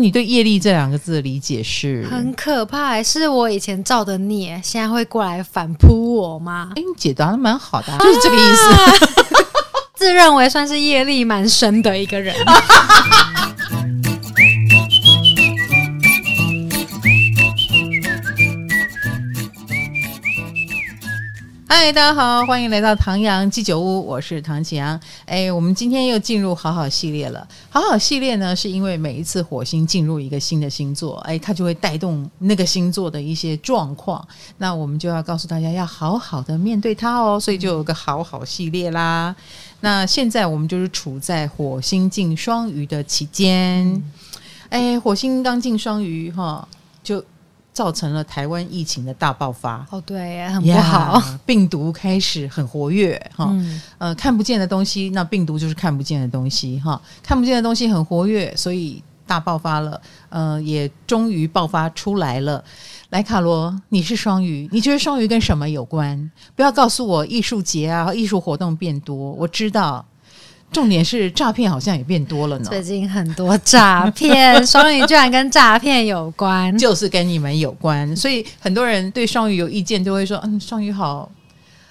你对业力这两个字的理解是？很可怕，是我以前造的孽，现在会过来反扑我吗？哎，你解答的蛮好的，啊，就是这个意思。自认为算是业力蛮深的一个人。嗨，大家好，欢迎来到唐阳鸡酒屋，我是唐启阳。哎，我们今天又进入好好系列了。好好系列呢，是因为每一次火星进入一个新的星座，哎，它就会带动那个星座的一些状况。那我们就要告诉大家，要好好的面对它哦。所以就有个好好系列啦。那现在我们就是处在火星进双鱼的期间。哎，火星刚进双鱼哈，就。造成了台湾疫情的大爆发哦，对，很不好，yeah, 病毒开始很活跃哈，嗯、呃，看不见的东西，那病毒就是看不见的东西哈，看不见的东西很活跃，所以大爆发了，呃，也终于爆发出来了。莱，卡罗，你是双鱼，你觉得双鱼跟什么有关？不要告诉我艺术节啊，艺术活动变多，我知道。重点是诈骗好像也变多了呢。最近很多诈骗，双鱼居然跟诈骗有关，就是跟你们有关。所以很多人对双鱼有意见，都会说：“嗯，双鱼好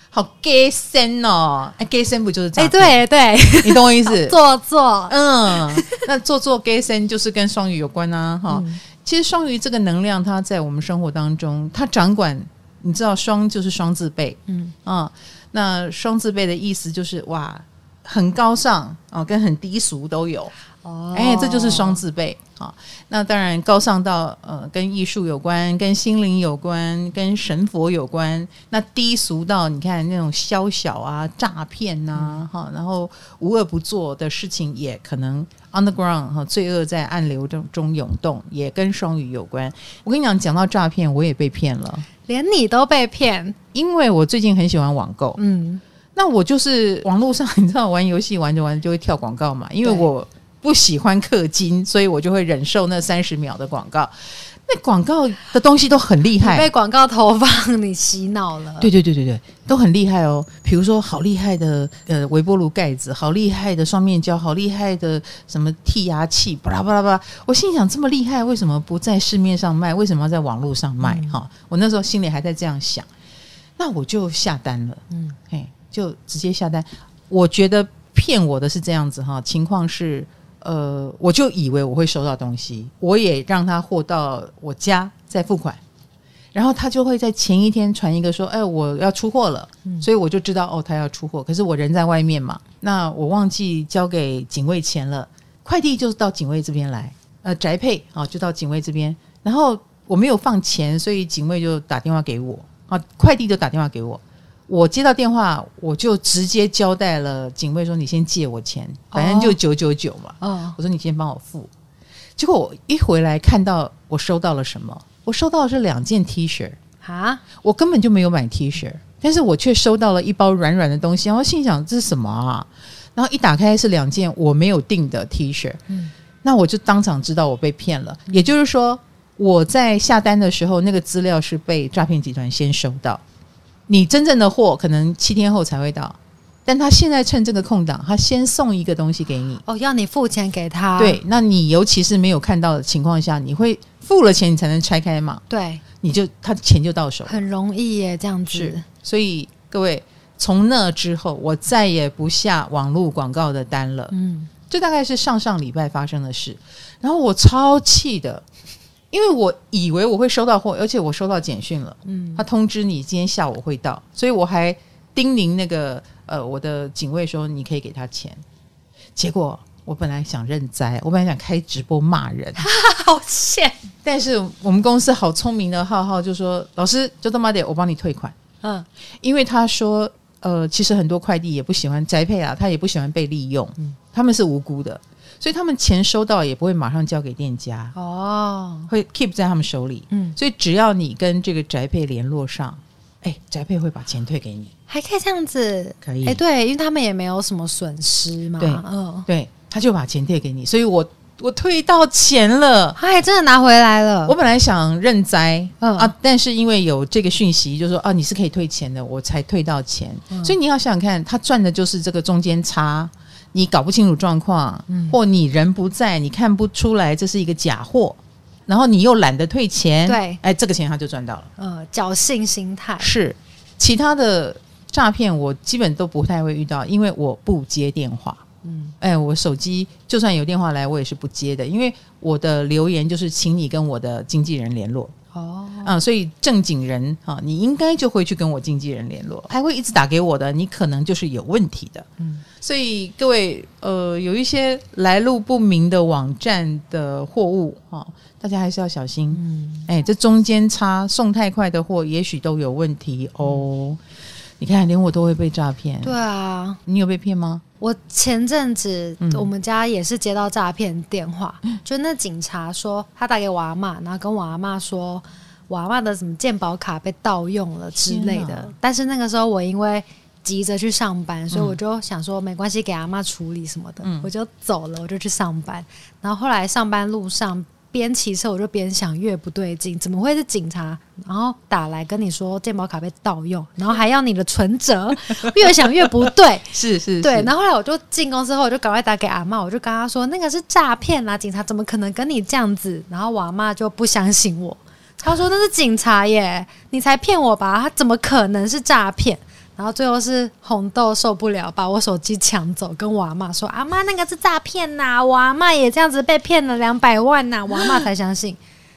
好 gay 森哦。”哎，假仙不就是？哎，对对，你懂我意思？做作，嗯，那做作 gay 森就是跟双鱼有关啊。哈、嗯，其实双鱼这个能量，它在我们生活当中，它掌管，你知道，双就是双字辈，嗯啊，那双字辈的意思就是哇。很高尚哦，跟很低俗都有哦，哎，这就是双字辈啊。那当然高尚到呃，跟艺术有关，跟心灵有关，跟神佛有关。那低俗到你看那种宵小啊、诈骗呐，哈、嗯，然后无恶不作的事情，也可能 underground 哈，罪恶在暗流中中涌动，也跟双鱼有关。我跟你讲，讲到诈骗，我也被骗了，连你都被骗，因为我最近很喜欢网购，嗯。那我就是网络上，你知道玩游戏玩着玩着就会跳广告嘛？因为我不喜欢氪金，所以我就会忍受那三十秒的广告。那广告的东西都很厉害，被广告投放你洗脑了。对对对对对，都很厉害哦。比如说好厉害的呃微波炉盖子，好厉害的双面胶，好厉害的什么剔牙器，巴拉巴拉巴拉。我心想这么厉害，为什么不在市面上卖？为什么要在网络上卖？哈、嗯，我那时候心里还在这样想，那我就下单了。嗯，嘿。就直接下单，我觉得骗我的是这样子哈，情况是，呃，我就以为我会收到东西，我也让他货到我家再付款，然后他就会在前一天传一个说，哎，我要出货了，嗯，所以我就知道哦，他要出货，可是我人在外面嘛，那我忘记交给警卫钱了，快递就到警卫这边来，呃，宅配啊，就到警卫这边，然后我没有放钱，所以警卫就打电话给我，啊，快递就打电话给我。我接到电话，我就直接交代了警卫说：“你先借我钱，反正就九九九嘛。”哦，我说：“你先帮我付。”结果我一回来看到我收到了什么？我收到的是两件 T 恤啊！我根本就没有买 T 恤，但是我却收到了一包软软的东西。然后心想：“这是什么啊？”然后一打开是两件我没有订的 T 恤。嗯，那我就当场知道我被骗了。也就是说，我在下单的时候，那个资料是被诈骗集团先收到。你真正的货可能七天后才会到，但他现在趁这个空档，他先送一个东西给你。哦，要你付钱给他。对，那你尤其是没有看到的情况下，你会付了钱，你才能拆开嘛？对，你就他钱就到手，很容易耶，这样子。所以各位，从那之后，我再也不下网络广告的单了。嗯，这大概是上上礼拜发生的事，然后我超气的。因为我以为我会收到货，而且我收到简讯了，嗯，他通知你今天下午会到，所以我还叮咛那个呃我的警卫说你可以给他钱。结果我本来想认栽，我本来想开直播骂人，好欠。但是我们公司好聪明的浩浩就说：“老师就他妈的，我帮你退款。”嗯，因为他说呃，其实很多快递也不喜欢宅配啊，他也不喜欢被利用，嗯，他们是无辜的。所以他们钱收到也不会马上交给店家哦，会 keep 在他们手里。嗯，所以只要你跟这个宅配联络上，哎，宅配会把钱退给你，还可以这样子，可以。哎，对，因为他们也没有什么损失嘛。对，嗯，对，他就把钱退给你，所以我我退到钱了，他还真的拿回来了。我本来想认栽，嗯啊，但是因为有这个讯息，就说啊你是可以退钱的，我才退到钱。嗯，所以你要想想看，他赚的就是这个中间差。你搞不清楚状况，嗯、或你人不在，你看不出来这是一个假货，然后你又懒得退钱，对，哎，这个钱他就赚到了。呃，侥幸心态是其他的诈骗，我基本都不太会遇到，因为我不接电话。嗯，哎，我手机就算有电话来，我也是不接的，因为我的留言就是请你跟我的经纪人联络。哦，啊，所以正经人啊，你应该就会去跟我经纪人联络，还会一直打给我的，你可能就是有问题的。嗯，所以各位，呃，有一些来路不明的网站的货物哈，大家还是要小心。嗯，哎，这中间差送太快的货，也许都有问题哦。嗯，你看，连我都会被诈骗。对啊，你有被骗吗？我前阵子我们家也是接到诈骗电话，嗯、就那警察说他打给我阿妈，然后跟我阿妈说我阿妈的什么健保卡被盗用了之类的。哪但是那个时候我因为急着去上班，所以我就想说没关系，给阿妈处理什么的，嗯、我就走了，我就去上班。然后后来上班路上。边骑车我就边想，越不对劲，怎么会是警察？然后打来跟你说健保卡被盗用，然后还要你的存折，越想越不对。是是，是，对。然后后来我就进公司后，我就赶快打给阿嬷，我就跟她说那个是诈骗啦，警察怎么可能跟你这样子？然后我阿妈就不相信我，她说那是警察耶，你才骗我吧？他怎么可能是诈骗？然后最后是红豆受不了，把我手机抢走，跟我阿妈说：“阿妈，那个是诈骗呐！我阿妈也这样子被骗了两百万呐！”我阿妈才相信，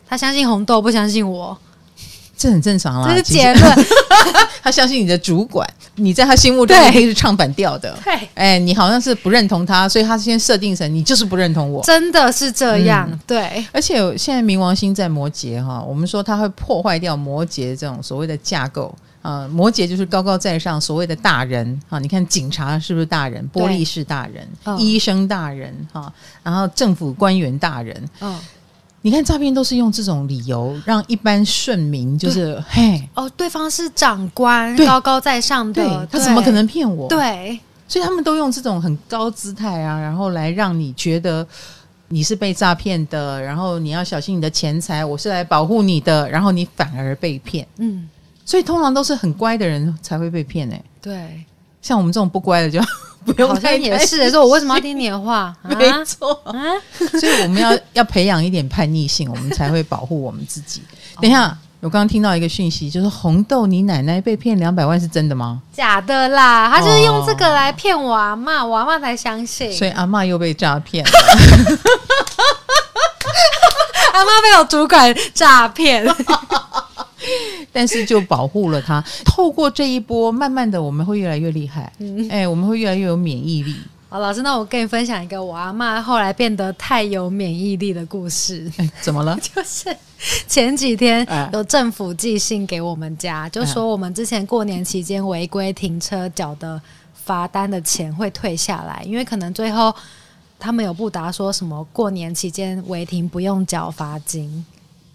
她相信红豆，不相信我，这很正常啦。这是结论，他相信你的主管，你在他心目中一定是唱反调的。对，哎，你好像是不认同他，所以他先设定成你就是不认同我，真的是这样。嗯、对，而且现在冥王星在摩羯哈，我们说他会破坏掉摩羯这种所谓的架构。呃，摩羯就是高高在上，所谓的大人啊。你看警察是不是大人？玻璃是大人，哦、医生大人哈，然后政府官员大人。嗯、哦，你看诈骗都是用这种理由让一般顺民就是嘿哦，对方是长官，高高在上的，对他怎么可能骗我？对，所以他们都用这种很高姿态啊，然后来让你觉得你是被诈骗的，然后你要小心你的钱财，我是来保护你的，然后你反而被骗。嗯。所以通常都是很乖的人才会被骗哎、欸，对，像我们这种不乖的就 不用太。好像也是，说我为什么要听你的话？没错，啊、所以我们要 要培养一点叛逆性，我们才会保护我们自己。等一下，哦、我刚刚听到一个讯息，就是红豆，你奶奶被骗两百万是真的吗？假的啦，他就是用这个来骗我阿嬷，我阿嬷才相信。所以阿妈又被诈骗了，阿妈被我主管诈骗。但是就保护了他。透过这一波，慢慢的我们会越来越厉害。嗯，哎，我们会越来越有免疫力。好，老师，那我跟你分享一个我阿妈后来变得太有免疫力的故事。哎，怎么了？就是前几天有政府寄信给我们家，哎、就说我们之前过年期间违规停车缴的罚单的钱会退下来，因为可能最后他们有不达说什么过年期间违停不用缴罚金。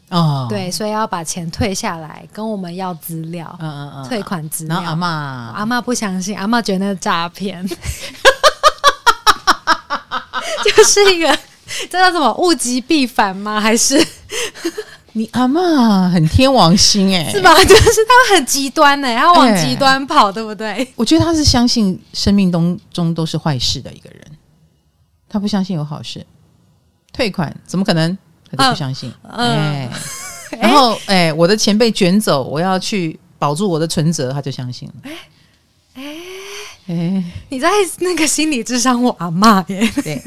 哦，对，所以要把钱退下来，跟我们要资料，嗯嗯嗯，退款资料。然后阿嬷，阿嬷不相信，阿嬷觉得那是诈骗，就是一个这叫什么物极必反吗？还是你阿嬷很天王星哎、欸，是吧？就是他很极端哎、欸，他往极端跑，欸、对不对？我觉得他是相信生命当中都是坏事的一个人，他不相信有好事，退款怎么可能？他就不相信，哎、然后哎、欸，我的钱被卷走，我要去保住我的存折，他就相信了。哎哎。哎，你在那个心理智商我阿妈耶？对，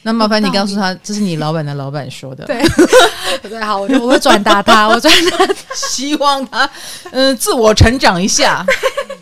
那麻烦你告诉他，这是你老板的老板说的。对。对，好，我就我会转达他，我转达，希望他嗯、呃、自我成长一下。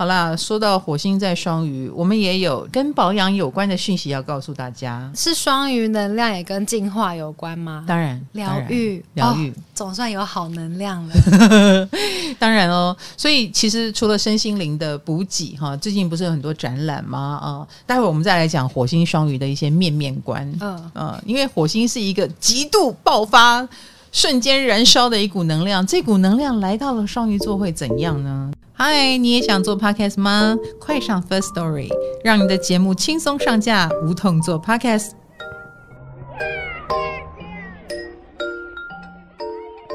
好啦，说到火星在双鱼，我们也有跟保养有关的讯息要告诉大家。是双鱼能量也跟净化有关吗？当然，疗愈，疗愈，总算有好能量了。当然哦，所以其实除了身心灵的补给，哈，最近不是有很多展览吗？啊，待会我们再来讲火星双鱼的一些面面观。嗯嗯，因为火星是一个极度爆发、瞬间燃烧的一股能量，这股能量来到了双鱼座会怎样呢？嗨，你也想做 podcast 吗？快上 First Story，让你的节目轻松上架，无痛做 podcast。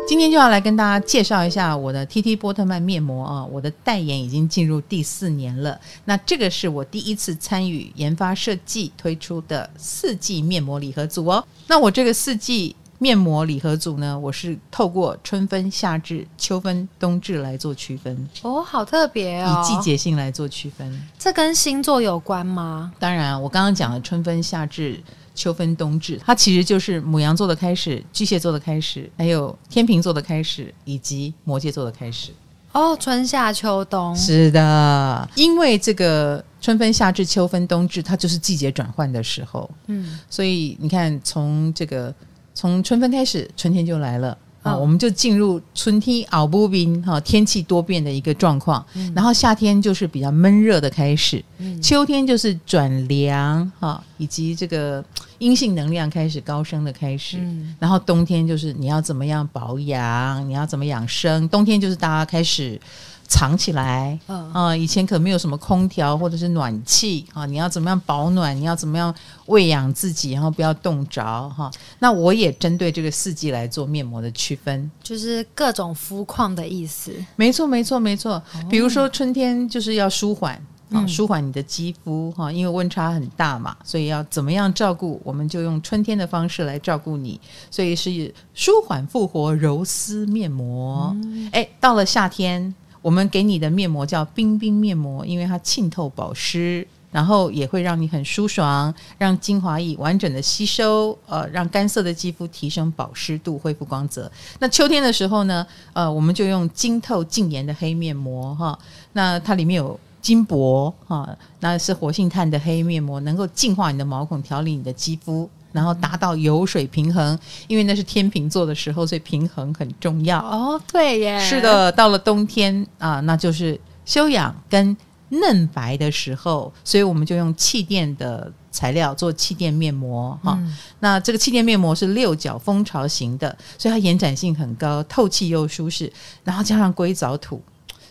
今天就要来跟大家介绍一下我的 TT 波特曼面膜啊，我的代言已经进入第四年了。那这个是我第一次参与研发设计推出的四季面膜礼盒组哦。那我这个四季面膜礼盒组呢，我是透过春分、夏至、秋分、冬至来做区分哦，好特别哦，以季节性来做区分。这跟星座有关吗？当然，我刚刚讲的春分、夏至。秋分冬至，它其实就是母羊座的开始，巨蟹座的开始，还有天秤座的开始，以及摩羯座的开始。哦，春夏秋冬。是的，因为这个春分、夏至、秋分、冬至，它就是季节转换的时候。嗯，所以你看，从这个从春分开始，春天就来了。啊、哦，我们就进入春天熬不冰哈，天气多变的一个状况。嗯、然后夏天就是比较闷热的开始，嗯、秋天就是转凉哈，以及这个阴性能量开始高升的开始。嗯、然后冬天就是你要怎么样保养，你要怎么养生。冬天就是大家开始。藏起来，啊、呃，以前可没有什么空调或者是暖气啊，你要怎么样保暖？你要怎么样喂养自己，然后不要冻着哈。那我也针对这个四季来做面膜的区分，就是各种肤况的意思。没错，没错，没错。比如说春天就是要舒缓啊，舒缓你的肌肤哈，因为温差很大嘛，所以要怎么样照顾？我们就用春天的方式来照顾你，所以是舒缓复活柔丝面膜。哎、嗯，到了夏天。我们给你的面膜叫冰冰面膜，因为它沁透保湿，然后也会让你很舒爽，让精华液完整的吸收，呃，让干涩的肌肤提升保湿度，恢复光泽。那秋天的时候呢，呃，我们就用晶透净颜的黑面膜哈，那它里面有金箔哈，那是活性炭的黑面膜，能够净化你的毛孔，调理你的肌肤。然后达到油水平衡，因为那是天秤座的时候，所以平衡很重要。哦，对耶，是的，到了冬天啊，那就是修养跟嫩白的时候，所以我们就用气垫的材料做气垫面膜哈。嗯、那这个气垫面膜是六角蜂巢型的，所以它延展性很高，透气又舒适，然后加上硅藻土。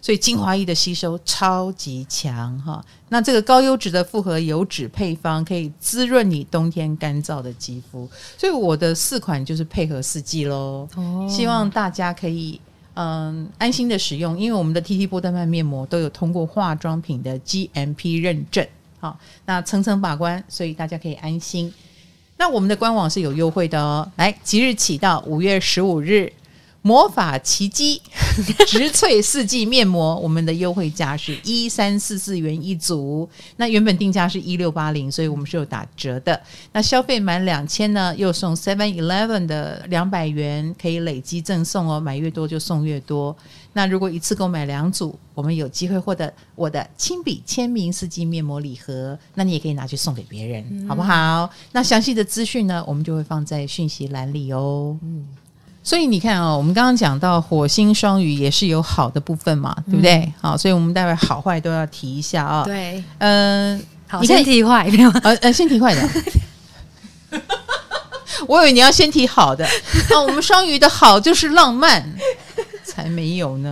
所以精华液的吸收超级强哈，那这个高优质的复合油脂配方可以滋润你冬天干燥的肌肤，所以我的四款就是配合四季喽。哦，希望大家可以嗯安心的使用，因为我们的 TT 波特曼面膜都有通过化妆品的 GMP 认证，好，那层层把关，所以大家可以安心。那我们的官网是有优惠的哦，来即日起到五月十五日。魔法奇迹 植萃四季面膜，我们的优惠价是一三四四元一组。那原本定价是一六八零，所以我们是有打折的。那消费满两千呢，又送 Seven Eleven 的两百元，可以累积赠送哦，买越多就送越多。那如果一次购买两组，我们有机会获得我的亲笔签名四季面膜礼盒，那你也可以拿去送给别人，嗯、好不好？那详细的资讯呢，我们就会放在讯息栏里哦。嗯。所以你看啊、哦，我们刚刚讲到火星双鱼也是有好的部分嘛，对不对？嗯、好，所以我们待会好坏都要提一下啊、哦。对，嗯、呃，好，你先提坏没有？呃呃，先提坏的。我以为你要先提好的。啊，我们双鱼的好就是浪漫，才没有呢。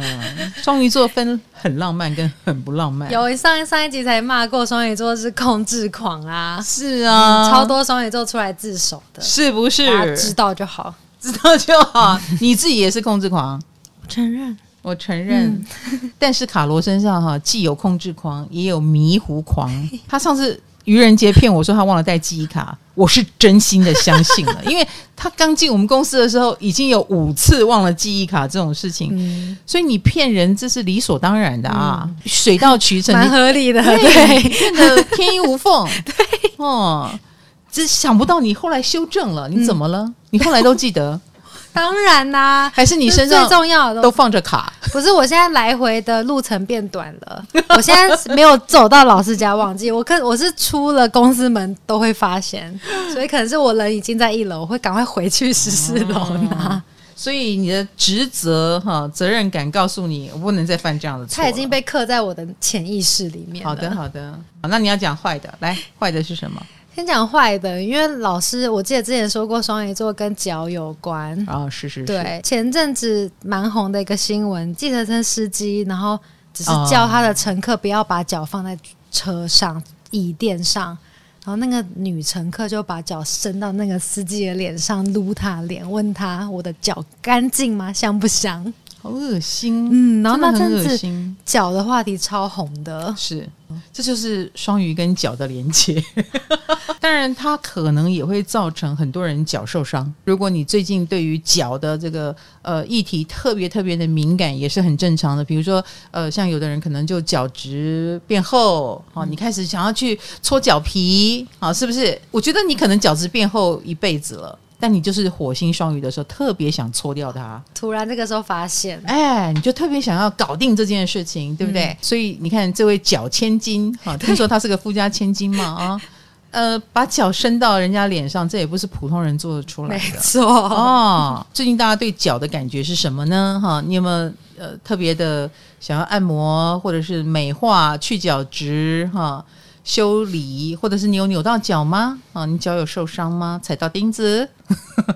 双鱼座分很浪漫跟很不浪漫。有上上一集才骂过双鱼座是控制狂啊，是啊，嗯、超多双鱼座出来自首的，是不是？大家知道就好。知道就好，你自己也是控制狂，我承认，我承认。嗯、但是卡罗身上哈，既有控制狂，也有迷糊狂。他上次愚人节骗我说他忘了带记忆卡，我是真心的相信了，因为他刚进我们公司的时候已经有五次忘了记忆卡这种事情，嗯、所以你骗人这是理所当然的啊，嗯、水到渠成，蛮合理的，对，骗得天衣无缝，对，哦。只想不到你后来修正了，你怎么了？嗯、你后来都记得？当然啦，还是你身上最重要的都放着卡？不是，我现在来回的路程变短了。我现在没有走到老师家忘记，我可我是出了公司门都会发现，所以可能是我人已经在一楼，我会赶快回去十四楼拿。哦、所以你的职责哈责任感告诉你，我不能再犯这样的错。他已经被刻在我的潜意识里面。好的，好的。好，那你要讲坏的，来，坏的是什么？先讲坏的，因为老师我记得之前说过双鱼座跟脚有关啊、哦，是是是。对，前阵子蛮红的一个新闻，计程车司机然后只是叫他的乘客不要把脚放在车上、哦、椅垫上，然后那个女乘客就把脚伸到那个司机的脸上撸他脸，问他：“我的脚干净吗？香不香？”好恶心，嗯，然后那阵子脚的，的话题超红的，是，这就是双鱼跟脚的连接。当然，它可能也会造成很多人脚受伤。如果你最近对于脚的这个呃议题特别特别的敏感，也是很正常的。比如说，呃，像有的人可能就脚趾变厚，哦，你开始想要去搓脚皮，啊，是不是？我觉得你可能脚趾变厚一辈子了。但你就是火星双鱼的时候，特别想搓掉它。突然这个时候发现，哎，你就特别想要搞定这件事情，对不对？嗯、所以你看，这位脚千金啊，听说他是个富家千金嘛啊，呃，把脚伸到人家脸上，这也不是普通人做得出来的。没错哦。最近大家对脚的感觉是什么呢？哈，你有没有呃特别的想要按摩，或者是美化、去角质？哈。修理，或者是你有扭到脚吗？啊，你脚有受伤吗？踩到钉子，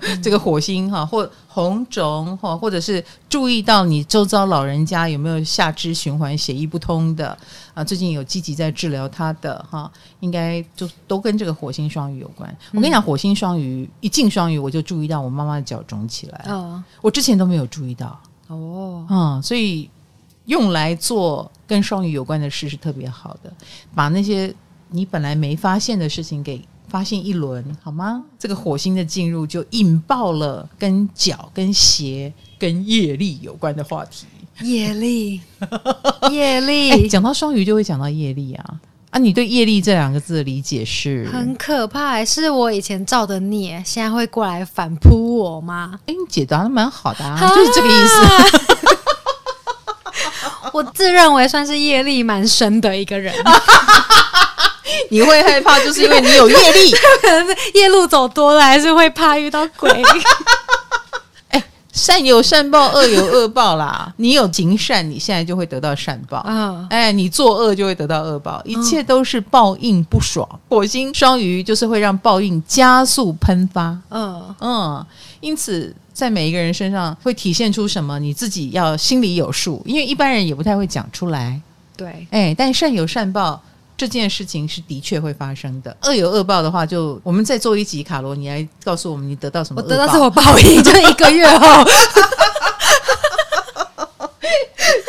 嗯、这个火星哈，或红肿哈，或者是注意到你周遭老人家有没有下肢循环血液不通的啊？最近有积极在治疗他的哈，应该就都跟这个火星双鱼有关。嗯、我跟你讲，火星双鱼一进双鱼，我就注意到我妈妈的脚肿起来。哦，我之前都没有注意到。哦，嗯，所以。用来做跟双鱼有关的事是特别好的，把那些你本来没发现的事情给发现一轮，好吗？这个火星的进入就引爆了跟脚、跟鞋、跟业力有关的话题。业力，业力，欸，讲到双鱼就会讲到业力啊！啊，你对业力这两个字的理解是？很可怕，还是我以前造的孽，现在会过来反扑我吗？哎，你解答的蛮好的啊，啊就是这个意思。我自认为算是业力蛮深的一个人，你会害怕，就是因为你有业力，可能是夜路走多了，还是会怕遇到鬼。哎，善有善报，恶有恶报啦。你有行善，你现在就会得到善报啊。哎，你作恶就会得到恶报，一切都是报应不爽。火星双鱼就是会让报应加速喷发。嗯嗯，因此。在每一个人身上会体现出什么？你自己要心里有数，因为一般人也不太会讲出来。对，哎，但善有善报这件事情是的确会发生的。恶有恶报的话，就我们再做一集卡罗，你来告诉我们你得到什么？我得到什么报应？就一个月后，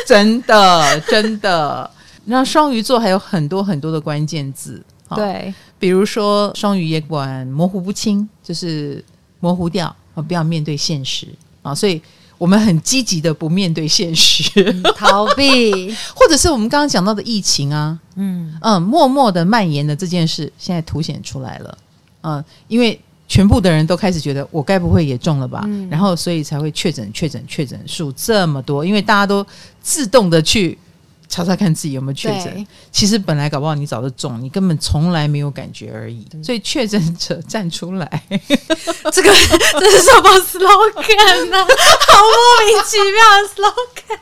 真的真的。那双鱼座还有很多很多的关键字，对，比如说双鱼也管模糊不清，就是模糊掉。不要面对现实啊！所以我们很积极的不面对现实，逃避，或者是我们刚刚讲到的疫情啊，嗯。嗯，默默的蔓延的这件事，现在凸显出来了，嗯，因为全部的人都开始觉得我该不会也中了吧，嗯、然后所以才会确诊、确诊、确诊数这么多，因为大家都自动的去。查查看自己有没有确诊，其实本来搞不好你早就中，你根本从来没有感觉而已。所以确诊者站出来，这个这是什么 slogan 呢？好莫名其妙的 slogan。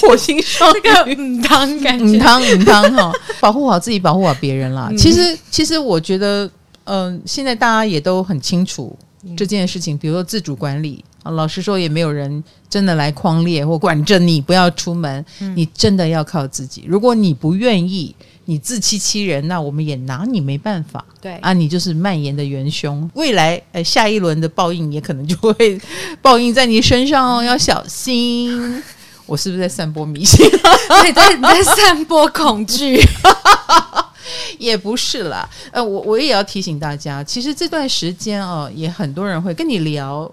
火星双鱼，这个母汤感觉母汤母汤哈，保护好自己，保护好别人啦。嗯、其实其实我觉得，嗯、呃，现在大家也都很清楚这件事情，比如说自主管理。啊，老实说，也没有人真的来框列或管着你不要出门，嗯、你真的要靠自己。如果你不愿意，你自欺欺人，那我们也拿你没办法。对啊，你就是蔓延的元凶，未来呃下一轮的报应也可能就会报应在你身上哦，要小心。我是不是在散播迷信？你在你在散播恐惧？也不是啦。呃，我我也要提醒大家，其实这段时间哦，也很多人会跟你聊。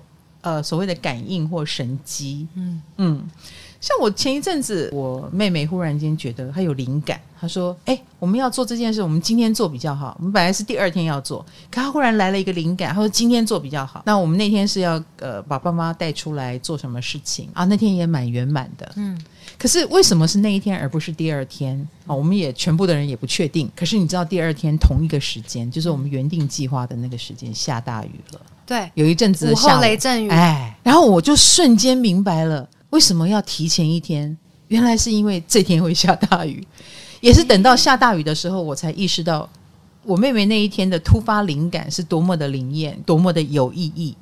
呃，所谓的感应或神机，嗯嗯，像我前一阵子，我妹妹忽然间觉得她有灵感，她说：“哎、欸，我们要做这件事，我们今天做比较好。我们本来是第二天要做，可她忽然来了一个灵感，她说今天做比较好。那我们那天是要呃把爸妈带出来做什么事情啊？那天也蛮圆满的，嗯。可是为什么是那一天而不是第二天啊？我们也全部的人也不确定。可是你知道，第二天同一个时间，就是我们原定计划的那个时间，下大雨了。”对，有一阵子午后雷阵雨，哎，然后我就瞬间明白了为什么要提前一天，原来是因为这天会下大雨，也是等到下大雨的时候，我才意识到我妹妹那一天的突发灵感是多么的灵验，多么的有意义，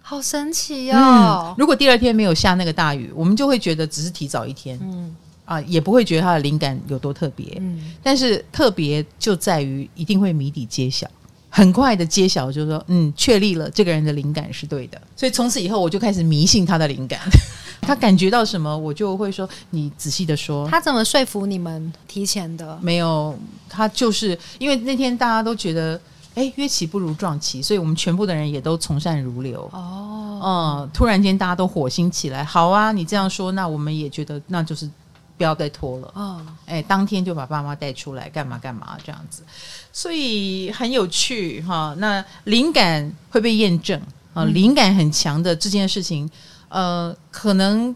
好神奇哦！嗯，如果第二天没有下那个大雨，我们就会觉得只是提早一天，嗯，啊，也不会觉得它的灵感有多特别。嗯，但是特别就在于一定会谜底揭晓，很快的揭晓，就是说，嗯，确立了这个人的灵感是对的。所以从此以后，我就开始迷信他的灵感。他感觉到什么，我就会说，你仔细的说。他怎么说服你们提前的？没有，他就是因为那天大家都觉得。哎，约期不如撞期，所以我们全部的人也都从善如流。哦，嗯，突然间大家都火星起来，好啊，你这样说，那我们也觉得那就是不要再拖了。哦，哎，当天就把爸妈带出来，干嘛干嘛这样子，所以很有趣哈。那灵感会被验证啊，灵感很强的这件事情，呃，可能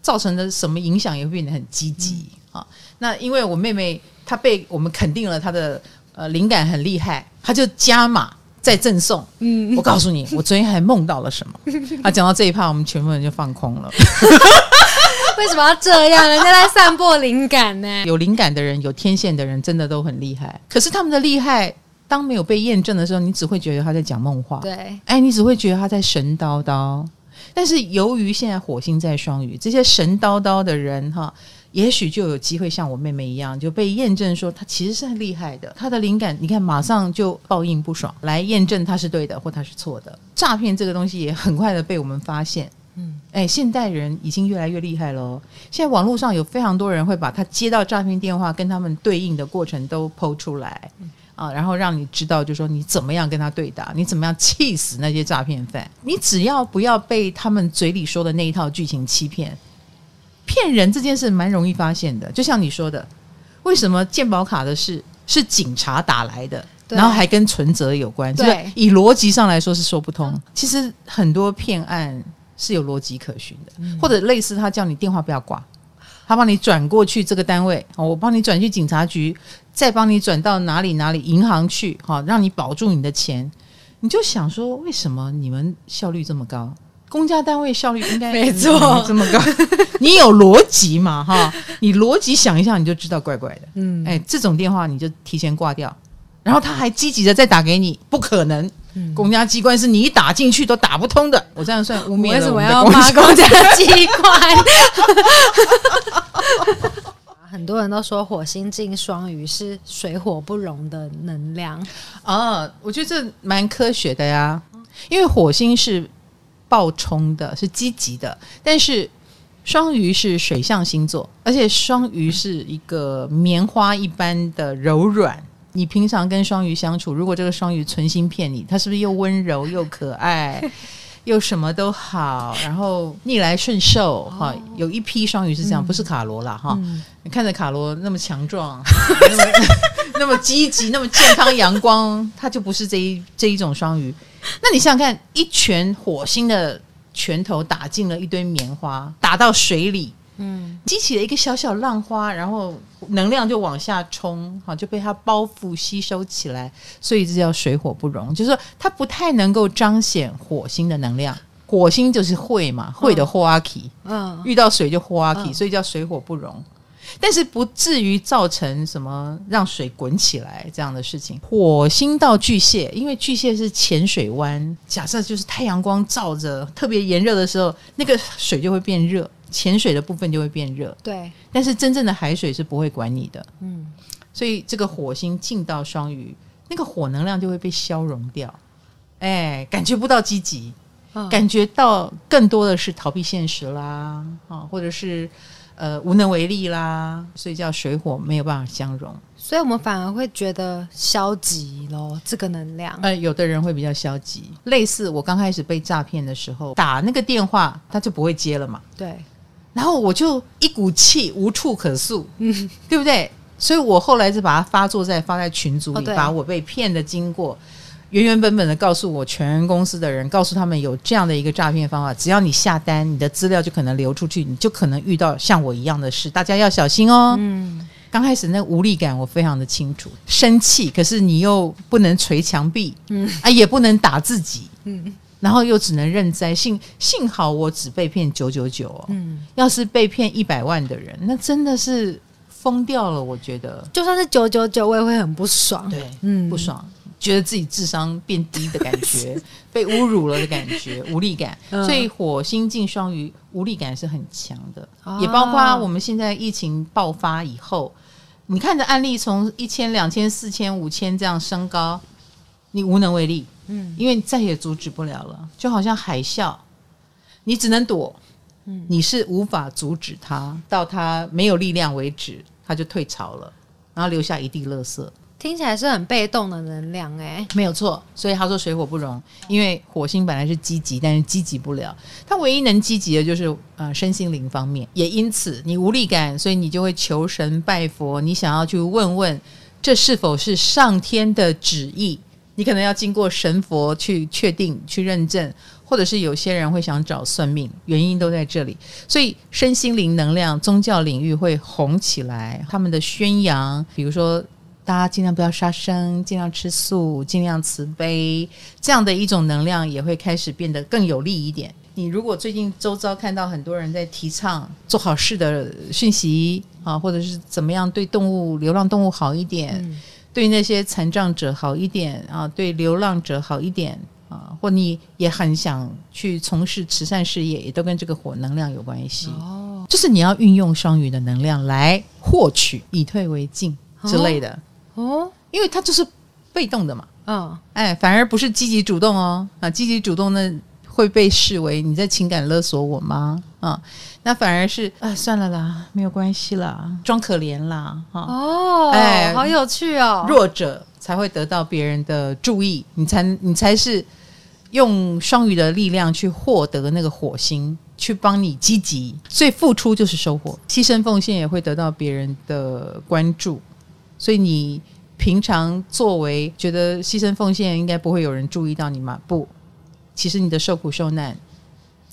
造成的什么影响也会变得很积极啊。那因为我妹妹她被我们肯定了她的。呃，灵感很厉害，她就加码再赠送。嗯，我告诉你，我昨天还梦到了什么？啊，讲到这一趴，我们全部人就放空了。为什么要这样？人家在散播灵感呢？有灵感的人，有天线的人，真的都很厉害。可是他们的厉害，当没有被验证的时候，你只会觉得他在讲梦话。对，哎，你只会觉得他在神叨叨。但是由于现在火星在双鱼，这些神叨叨的人，哈。也许就有机会像我妹妹一样，就被验证说她其实是很厉害的。她的灵感，你看马上就报应不爽，来验证她是对的或她是错的。诈骗这个东西也很快的被我们发现。嗯，哎，现代人已经越来越厉害喽。现在网络上有非常多人会把他接到诈骗电话跟他们对应的过程都 PO 出来啊，然后让你知道，就是说你怎么样跟他对打，你怎么样气死那些诈骗犯。你只要不要被他们嘴里说的那一套剧情欺骗。骗人这件事蛮容易发现的，就像你说的，为什么鉴宝卡的事是警察打来的，然后还跟存折有关？对，以逻辑上来说是说不通。其实很多骗案是有逻辑可循的，嗯、或者类似他叫你电话不要挂，他帮你转过去这个单位，我帮你转去警察局，再帮你转到哪里哪里银行去，好让你保住你的钱。你就想说，为什么你们效率这么高？公家单位效率应该 没错这么高，你有逻辑嘛？哈，你逻辑想一下，你就知道怪怪的。嗯，哎，这种电话你就提前挂掉，然后他还积极的再打给你，不可能。公家机关是你一打进去都打不通的。我这样算污蔑了。为什么要骂公家机关？很多人都说火星进双鱼是水火不容的能量啊，我觉得这蛮科学的呀，因为火星是。爆冲的是积极的，但是双鱼是水象星座，而且双鱼是一个棉花一般的柔软。你平常跟双鱼相处，如果这个双鱼存心骗你，他是不是又温柔又可爱，又什么都好，然后逆来顺受？哈、哦，有一批双鱼是这样，不是卡罗啦。哈、嗯。你看着卡罗那么强壮，那么 那么积极，那么健康阳光，他就不是这一这一种双鱼。那你想想看，一拳火星的拳头打进了一堆棉花，打到水里，嗯，激起了一个小小浪花，然后能量就往下冲，好，就被它包覆吸收起来，所以这叫水火不容，就是说它不太能够彰显火星的能量。火星就是会嘛，会的火阿奇，嗯，遇到水就火阿奇，所以叫水火不容。但是不至于造成什么让水滚起来这样的事情。火星到巨蟹，因为巨蟹是浅水湾，假设就是太阳光照着特别炎热的时候，那个水就会变热，浅水的部分就会变热。对，但是真正的海水是不会管你的。嗯，所以这个火星进到双鱼，那个火能量就会被消融掉。哎，感觉不到积极，嗯、感觉到更多的是逃避现实啦，啊，或者是。呃，无能为力啦，所以叫水火没有办法相融，所以我们反而会觉得消极咯。这个能量，呃，有的人会比较消极，类似我刚开始被诈骗的时候，打那个电话他就不会接了嘛，对，然后我就一股气无处可诉，嗯，对不对？所以我后来就把它发作在发在群组里，哦、把我被骗的经过。原原本本的告诉我全公司的人，告诉他们有这样的一个诈骗方法，只要你下单，你的资料就可能流出去，你就可能遇到像我一样的事，大家要小心哦。嗯，刚开始那无力感我非常的清楚，生气，可是你又不能捶墙壁，嗯啊，也不能打自己，嗯，然后又只能认栽。幸幸好我只被骗九九九哦，嗯，要是被骗一百万的人，那真的是疯掉了。我觉得，就算是九九九，我也会很不爽。对，嗯，不爽。觉得自己智商变低的感觉，被侮辱了的感觉，无力感。所以火星进双鱼，无力感是很强的，也包括我们现在疫情爆发以后，你看着案例从一千、两千、四千、五千这样升高，你无能为力，嗯，因为再也阻止不了了，就好像海啸，你只能躲。你是无法阻止它，到它没有力量为止，它就退潮了，然后留下一地垃圾。听起来是很被动的能量，哎，没有错。所以他说水火不容，因为火星本来是积极，但是积极不了。它唯一能积极的就是呃身心灵方面，也因此你无力感，所以你就会求神拜佛，你想要去问问这是否是上天的旨意。你可能要经过神佛去确定、去认证，或者是有些人会想找算命，原因都在这里。所以身心灵能量、宗教领域会红起来。他们的宣扬，比如说大家尽量不要杀生，尽量吃素，尽量慈悲，这样的一种能量也会开始变得更有利一点。你如果最近周遭看到很多人在提倡做好事的讯息啊，或者是怎么样对动物、流浪动物好一点。对那些残障者好一点啊，对流浪者好一点啊，或你也很想去从事慈善事业，也都跟这个火能量有关系。哦，就是你要运用双鱼的能量来获取，以退为进之类的。哦，因为它就是被动的嘛。嗯，哎，反而不是积极主动哦。啊，积极主动那会被视为你在情感勒索我吗？啊。那反而是啊，算了啦，没有关系啦，装可怜啦，哈哦，哎，好有趣哦，弱者才会得到别人的注意，你才你才是用双鱼的力量去获得那个火星，去帮你积极，所以付出就是收获，牺牲奉献也会得到别人的关注，所以你平常作为觉得牺牲奉献应该不会有人注意到你吗？不，其实你的受苦受难。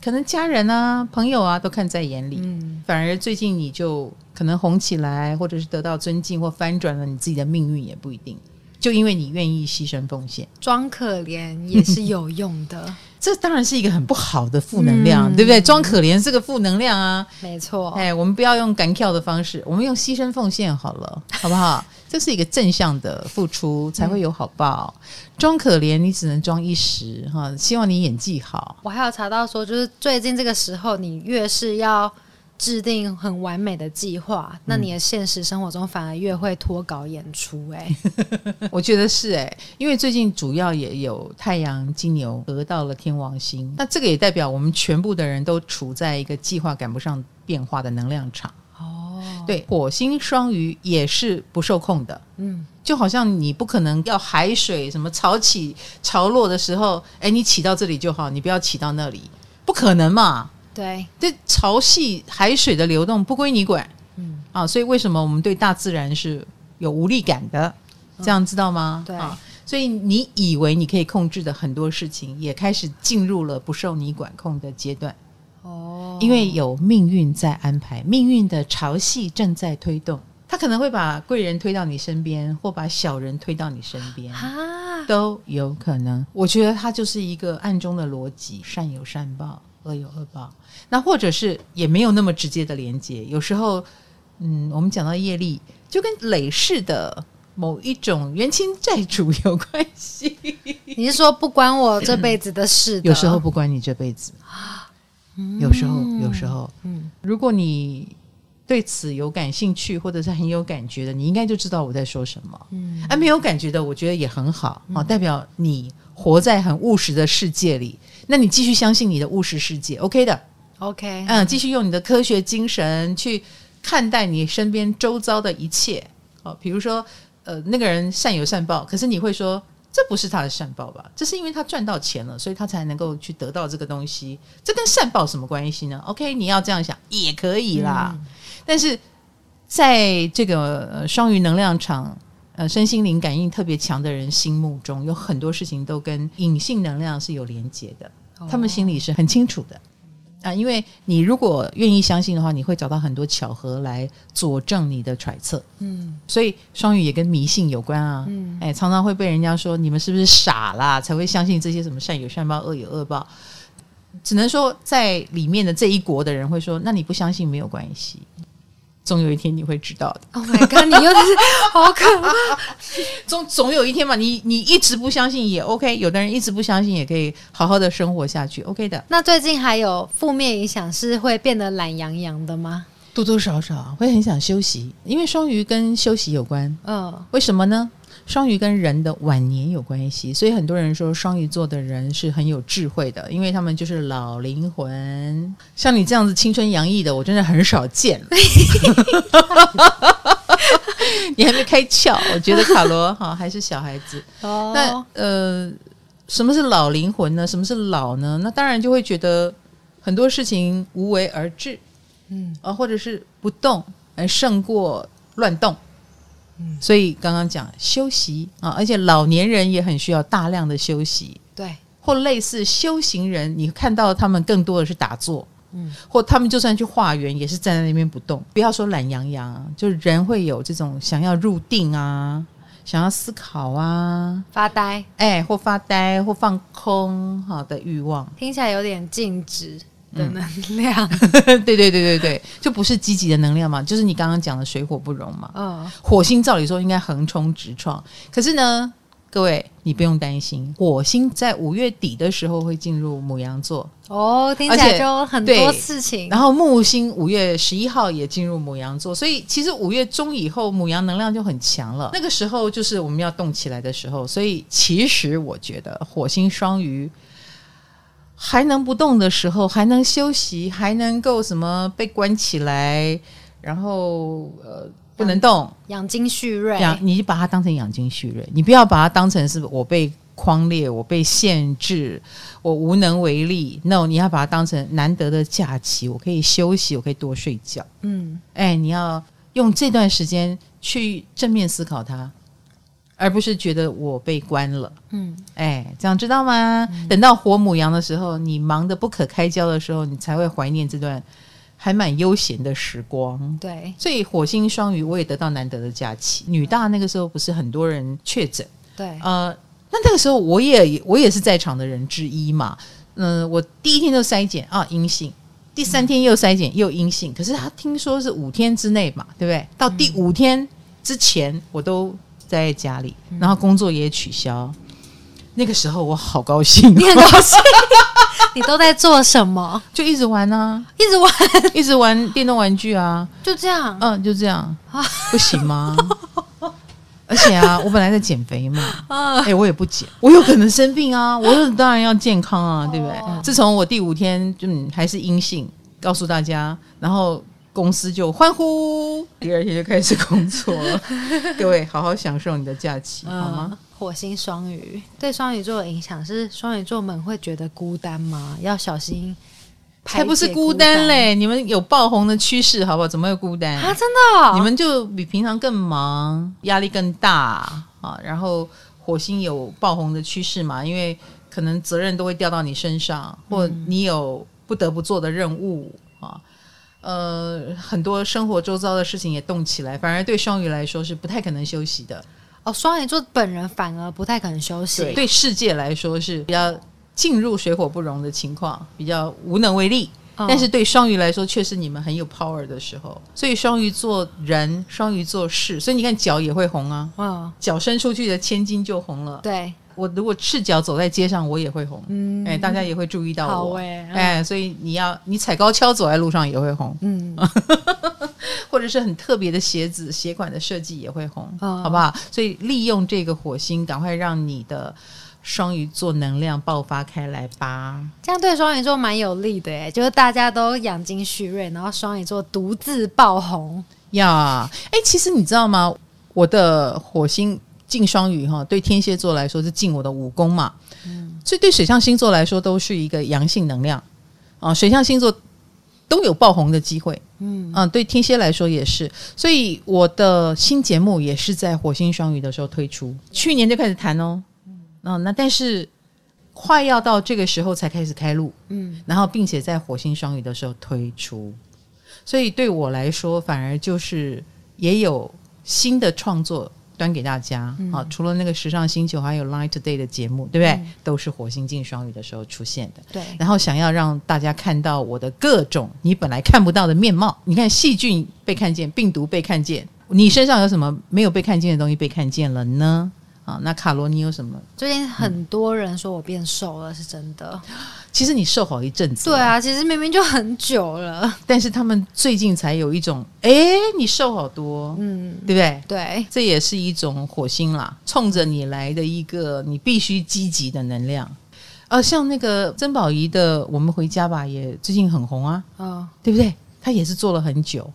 可能家人啊、朋友啊都看在眼里，嗯，反而最近你就可能红起来，或者是得到尊敬，或翻转了你自己的命运也不一定。就因为你愿意牺牲奉献，装可怜也是有用的。这当然是一个很不好的负能量，嗯、对不对？装可怜是个负能量啊，没错。哎，我们不要用赶跳的方式，我们用牺牲奉献好了，好不好？这是一个正向的付出，才会有好报。装、嗯、可怜你只能装一时哈，希望你演技好。我还有查到说，就是最近这个时候，你越是要。制定很完美的计划，那你的现实生活中反而越会脱稿演出，欸。哎，我觉得是哎，欸，因为最近主要也有太阳金牛得到了天王星，那这个也代表我们全部的人都处在一个计划赶不上变化的能量场。哦，对，火星双鱼也是不受控的。嗯，就好像你不可能要海水什么潮起潮落的时候，哎，你起到这里就好，你不要起到那里，不可能嘛。对，这潮汐海水的流动不归你管，嗯啊，所以为什么我们对大自然是有无力感的？这样知道吗？对啊，所以你以为你可以控制的很多事情，也开始进入了不受你管控的阶段。哦，因为有命运在安排，命运的潮汐正在推动，他可能会把贵人推到你身边，或把小人推到你身边啊，都有可能。我觉得它就是一个暗中的逻辑，善有善报。恶有恶报，那或者是也没有那么直接的连接。有时候，嗯，我们讲到业力，就跟累世的某一种冤亲债主有关系。你是说不关我这辈子的事的？有时候不关你这辈子，有时候，有时候，嗯，如果你对此有感兴趣，或者是很有感觉的，你应该就知道我在说什么。嗯，啊，没有感觉的，我觉得也很好啊，代表你活在很务实的世界里。那你继续相信你的务实世界，OK 的，OK，嗯，继续用你的科学精神去看待你身边周遭的一切。哦，比如说，呃，那个人善有善报，可是你会说这不是他的善报吧？这是因为他赚到钱了，所以他才能够去得到这个东西。这跟善报什么关系呢？OK，你要这样想也可以啦。嗯，但是在这个双鱼能量场。呃，身心灵感应特别强的人心目中有很多事情都跟隐性能量是有连接的，他们心里是很清楚的啊。因为你如果愿意相信的话，你会找到很多巧合来佐证你的揣测。嗯，所以双鱼也跟迷信有关啊。嗯，哎，常常会被人家说你们是不是傻啦，才会相信这些什么善有善报、恶有恶报。只能说在里面的这一国的人会说，那你不相信没有关系。总有一天你会知道的。Oh my god！你又是 好可怕。总总有一天嘛，你你一直不相信也 OK，有的人一直不相信也可以好好的生活下去，OK 的。那最近还有负面影响是会变得懒洋洋的吗？多多少少会很想休息，因为双鱼跟休息有关。嗯，为什么呢？双鱼跟人的晚年有关系，所以很多人说双鱼座的人是很有智慧的，因为他们就是老灵魂。像你这样子青春洋溢的，我真的很少见。你还没开窍，我觉得卡罗哈还是小孩子。哦，那呃，什么是老灵魂呢？什么是老呢？那当然就会觉得很多事情无为而治，嗯，啊，或者是不动而胜过乱动。所以刚刚讲休息啊，而且老年人也很需要大量的休息，对，或类似修行人，你看到他们更多的是打坐，嗯，或他们就算去化缘，也是站在那边不动。不要说懒洋洋，就是人会有这种想要入定啊，想要思考啊，发呆，哎，或发呆或放空好的欲望，听起来有点静止。的能量，对对对对对，就不是积极的能量嘛，就是你刚刚讲的水火不容嘛。嗯，火星照理说应该横冲直撞，可是呢，各位你不用担心，火星在五月底的时候会进入母羊座哦，听起来就很多事情。然后木星五月十一号也进入母羊座，所以其实五月中以后母羊能量就很强了，那个时候就是我们要动起来的时候。所以其实我觉得火星双鱼。还能不动的时候，还能休息，还能够什么被关起来，然后呃不能动，养精蓄锐。养，你就把它当成养精蓄锐，你不要把它当成是我被框列，我被限制，我无能为力。No，你要把它当成难得的假期，我可以休息，我可以多睡觉。嗯，哎，你要用这段时间去正面思考它。而不是觉得我被关了，嗯，哎，这样知道吗？嗯、等到活母羊的时候，你忙得不可开交的时候，你才会怀念这段还蛮悠闲的时光。对，所以火星双鱼，我也得到难得的假期。女大那个时候不是很多人确诊，对，呃，那那个时候我也我也是在场的人之一嘛。嗯、呃，我第一天就筛检啊阴性，第三天又筛检又阴性，可是他听说是五天之内嘛，对不对？到第五天之前我都。在家里，然后工作也取消。嗯、那个时候我好高兴，你很高兴。你都在做什么？就一直玩啊，一直玩，一直玩电动玩具啊。就这样，嗯，就这样，啊不行吗？而且啊，我本来在减肥嘛，哎、欸，我也不减，我有可能生病啊。我当然要健康啊，对不对？哦、自从我第五天就还是阴性，告诉大家，然后。公司就欢呼，第二天就开始工作了。各位，好好享受你的假期，嗯、好吗？火星双鱼对双鱼座的影响是，双鱼座们会觉得孤单吗？要小心，才不是孤单嘞！你们有爆红的趋势，好不好？怎么会孤单啊？真的、哦，你们就比平常更忙，压力更大啊。然后火星有爆红的趋势嘛？因为可能责任都会掉到你身上，或你有不得不做的任务啊。呃，很多生活周遭的事情也动起来，反而对双鱼来说是不太可能休息的。哦，双鱼座本人反而不太可能休息。对，对世界来说是比较进入水火不容的情况，比较无能为力。哦、但是对双鱼来说，却是你们很有 power 的时候。所以双鱼座人，双鱼座事，所以你看脚也会红啊。嗯，脚伸出去的千金就红了。对。我如果赤脚走在街上，我也会红。嗯，哎，大家也会注意到我。哎、欸，哎，所以你要你踩高跷走在路上也会红。嗯，或者是很特别的鞋子鞋款的设计也会红，哦、好不好？所以利用这个火星，赶快让你的双鱼座能量爆发开来吧。这样对双鱼座蛮有利的，哎，就是大家都养精蓄锐，然后双鱼座独自爆红。呀，哎，其实你知道吗？我的火星。进双鱼哈，对天蝎座来说是进我的五宫嘛，嗯，所以对水象星座来说都是一个阳性能量。啊，水象星座都有爆红的机会，嗯。啊，对天蝎来说也是，所以我的新节目也是在火星双鱼的时候推出，去年就开始谈哦，嗯，啊，那但是快要到这个时候才开始开录，嗯，然后并且在火星双鱼的时候推出，所以对我来说反而就是也有新的创作。端给大家。嗯、啊，除了那个时尚星球，还有 Line Today 的节目，对不对？嗯、都是火星进双鱼的时候出现的。对。然后想要让大家看到我的各种你本来看不到的面貌。你看，细菌被看见，病毒被看见，你身上有什么没有被看见的东西被看见了呢？啊，那卡罗，你有什么？最近很多人说我变瘦了，是真的。其实你瘦好一阵子。对啊，其实明明就很久了，但是他们最近才有一种，哎，你瘦好多，嗯，对不对？对，这也是一种火星啦，冲着你来的一个你必须积极的能量。呃，像那个曾宝仪的《我们回家吧》也最近很红啊，哦，对不对？他也是做了很久。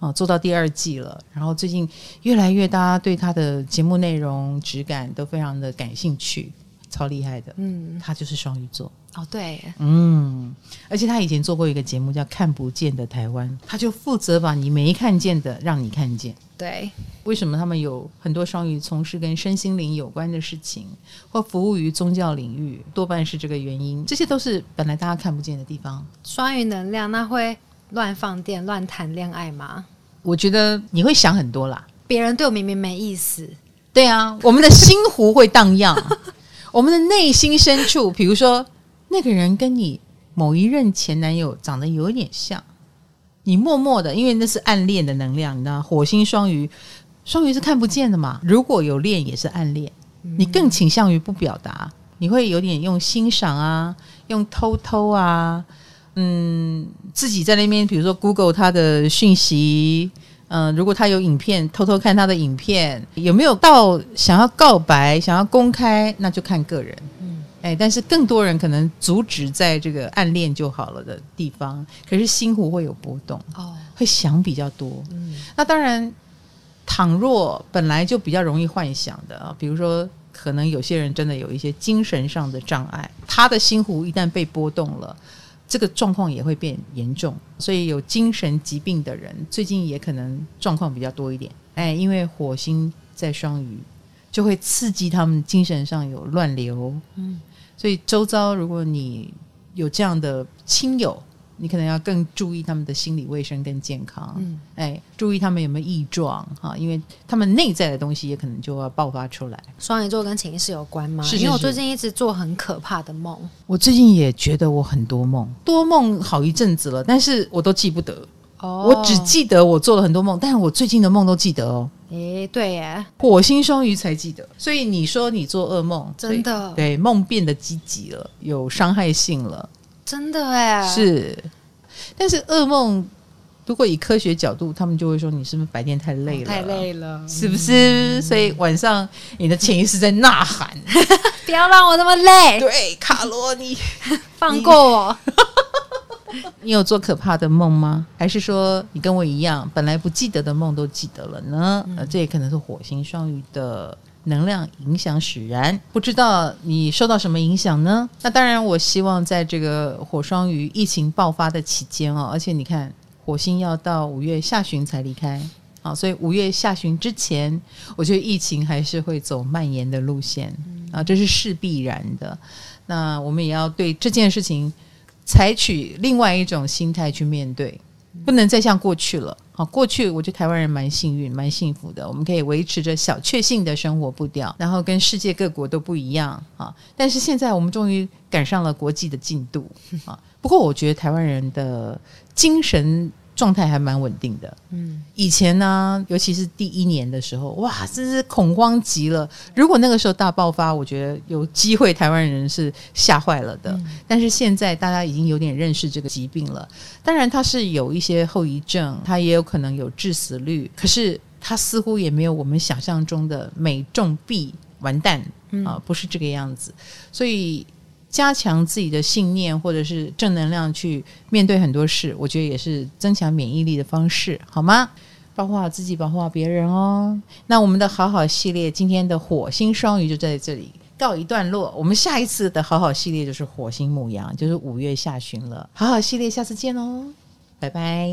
哦，做到第二季了，然后最近越来越大家对他的节目内容质感都非常的感兴趣，超厉害的。嗯，他就是双鱼座。哦，对，嗯，而且他以前做过一个节目叫《看不见的台湾》，他就负责把你没看见的让你看见。对，为什么他们有很多双鱼从事跟身心灵有关的事情，或服务于宗教领域，多半是这个原因。这些都是本来大家看不见的地方。双鱼能量那会。乱放电、乱谈恋爱吗？我觉得你会想很多啦。别人对我明明没意思，对啊，我们的心湖会荡漾，我们的内心深处，比如说那个人跟你某一任前男友长得有点像，你默默的，因为那是暗恋的能量，你知道，火星双鱼，双鱼是看不见的嘛。如果有恋，也是暗恋，你更倾向于不表达，你会有点用欣赏啊，用偷偷啊。嗯，自己在那边，比如说 Google 他的讯息，嗯、呃，如果他有影片，偷偷看他的影片，有没有到想要告白、想要公开，那就看个人。嗯，哎，但是更多人可能阻止在这个暗恋就好了的地方，可是心湖会有波动哦，会想比较多。嗯，那当然，倘若本来就比较容易幻想的啊，比如说可能有些人真的有一些精神上的障碍，他的心湖一旦被波动了。这个状况也会变严重，所以有精神疾病的人最近也可能状况比较多一点。哎，因为火星在双鱼，就会刺激他们精神上有乱流。嗯，所以周遭如果你有这样的亲友。你可能要更注意他们的心理卫生跟健康，嗯，哎，注意他们有没有异状哈，因为他们内在的东西也可能就要爆发出来。双鱼座跟潜意识有关吗？是，是，是，因为我最近一直做很可怕的梦。我最近也觉得我很多梦，多梦好一阵子了，但是我都记不得。哦，我只记得我做了很多梦，但是我最近的梦都记得哦。诶，对耶，火星双鱼才记得。所以你说你做噩梦，真的，对，梦变得积极了，有伤害性了。真的哎，是，但是噩梦，如果以科学角度，他们就会说你是不是白天太累了？太累了，是不是？嗯、所以晚上你的潜意识在呐喊，不要让我那么累。对，卡罗，你 放过我。你有做可怕的梦吗？还是说你跟我一样，本来不记得的梦都记得了呢？呃、嗯，这也可能是火星双鱼的。能量影响使然，不知道你受到什么影响呢？那当然，我希望在这个火双鱼疫情爆发的期间哦，而且你看，火星要到五月下旬才离开啊，所以五月下旬之前，我觉得疫情还是会走蔓延的路线啊，这是势必然的。那我们也要对这件事情采取另外一种心态去面对。不能再像过去了。好，过去我觉得台湾人蛮幸运、蛮幸福的，我们可以维持着小确幸的生活步调，然后跟世界各国都不一样啊。但是现在我们终于赶上了国际的进度啊。不过我觉得台湾人的精神。状态还蛮稳定的，嗯，以前呢，尤其是第一年的时候，哇，真是恐慌极了。如果那个时候大爆发，我觉得有机会台湾人是吓坏了的。嗯，但是现在大家已经有点认识这个疾病了，当然它是有一些后遗症，它也有可能有致死率，可是它似乎也没有我们想象中的每中必完蛋啊，不是这个样子，所以。加强自己的信念，或者是正能量去面对很多事，我觉得也是增强免疫力的方式，好吗？保护好自己，保护好别人哦。那我们的好好系列今天的火星双鱼就在这里告一段落。我们下一次的好好系列就是火星牧羊，就是五月下旬了。好好系列，下次见哦，拜拜。